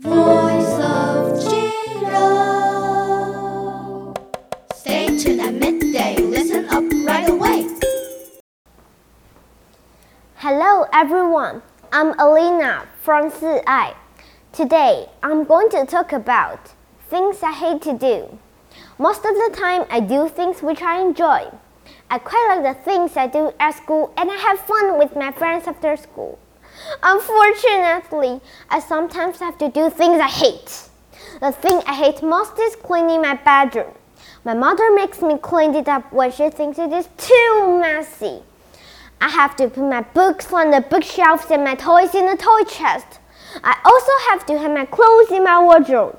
Voice of Cheetah. Stay tuned at midday. Listen up right away. Hello everyone, I'm Alina from Si'ai. Today I'm going to talk about things I hate to do. Most of the time I do things which I enjoy. I quite like the things I do at school and I have fun with my friends after school. Unfortunately, I sometimes have to do things I hate. The thing I hate most is cleaning my bedroom. My mother makes me clean it up when she thinks it is too messy. I have to put my books on the bookshelves and my toys in the toy chest. I also have to hang my clothes in my wardrobe.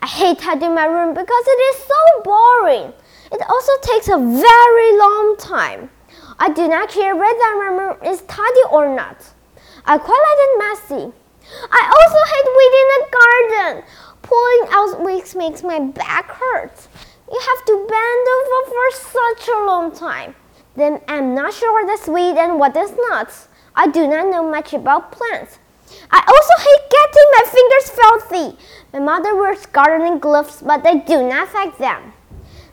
I hate tidying my room because it is so boring. It also takes a very long time. I do not care whether my room is tidy or not. I quite like it messy. I also hate weeding the garden. Pulling out weeds makes my back hurt. You have to bend over for such a long time. Then I'm not sure what is weed and what is not. I do not know much about plants. I also hate getting my fingers filthy. My mother wears gardening gloves, but I do not like them.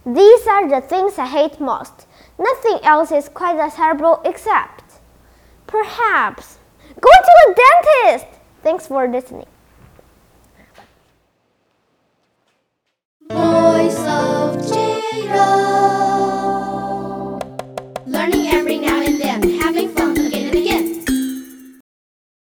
These are the things I hate most. Nothing else is quite as terrible except, perhaps, dentist. Thanks for listening.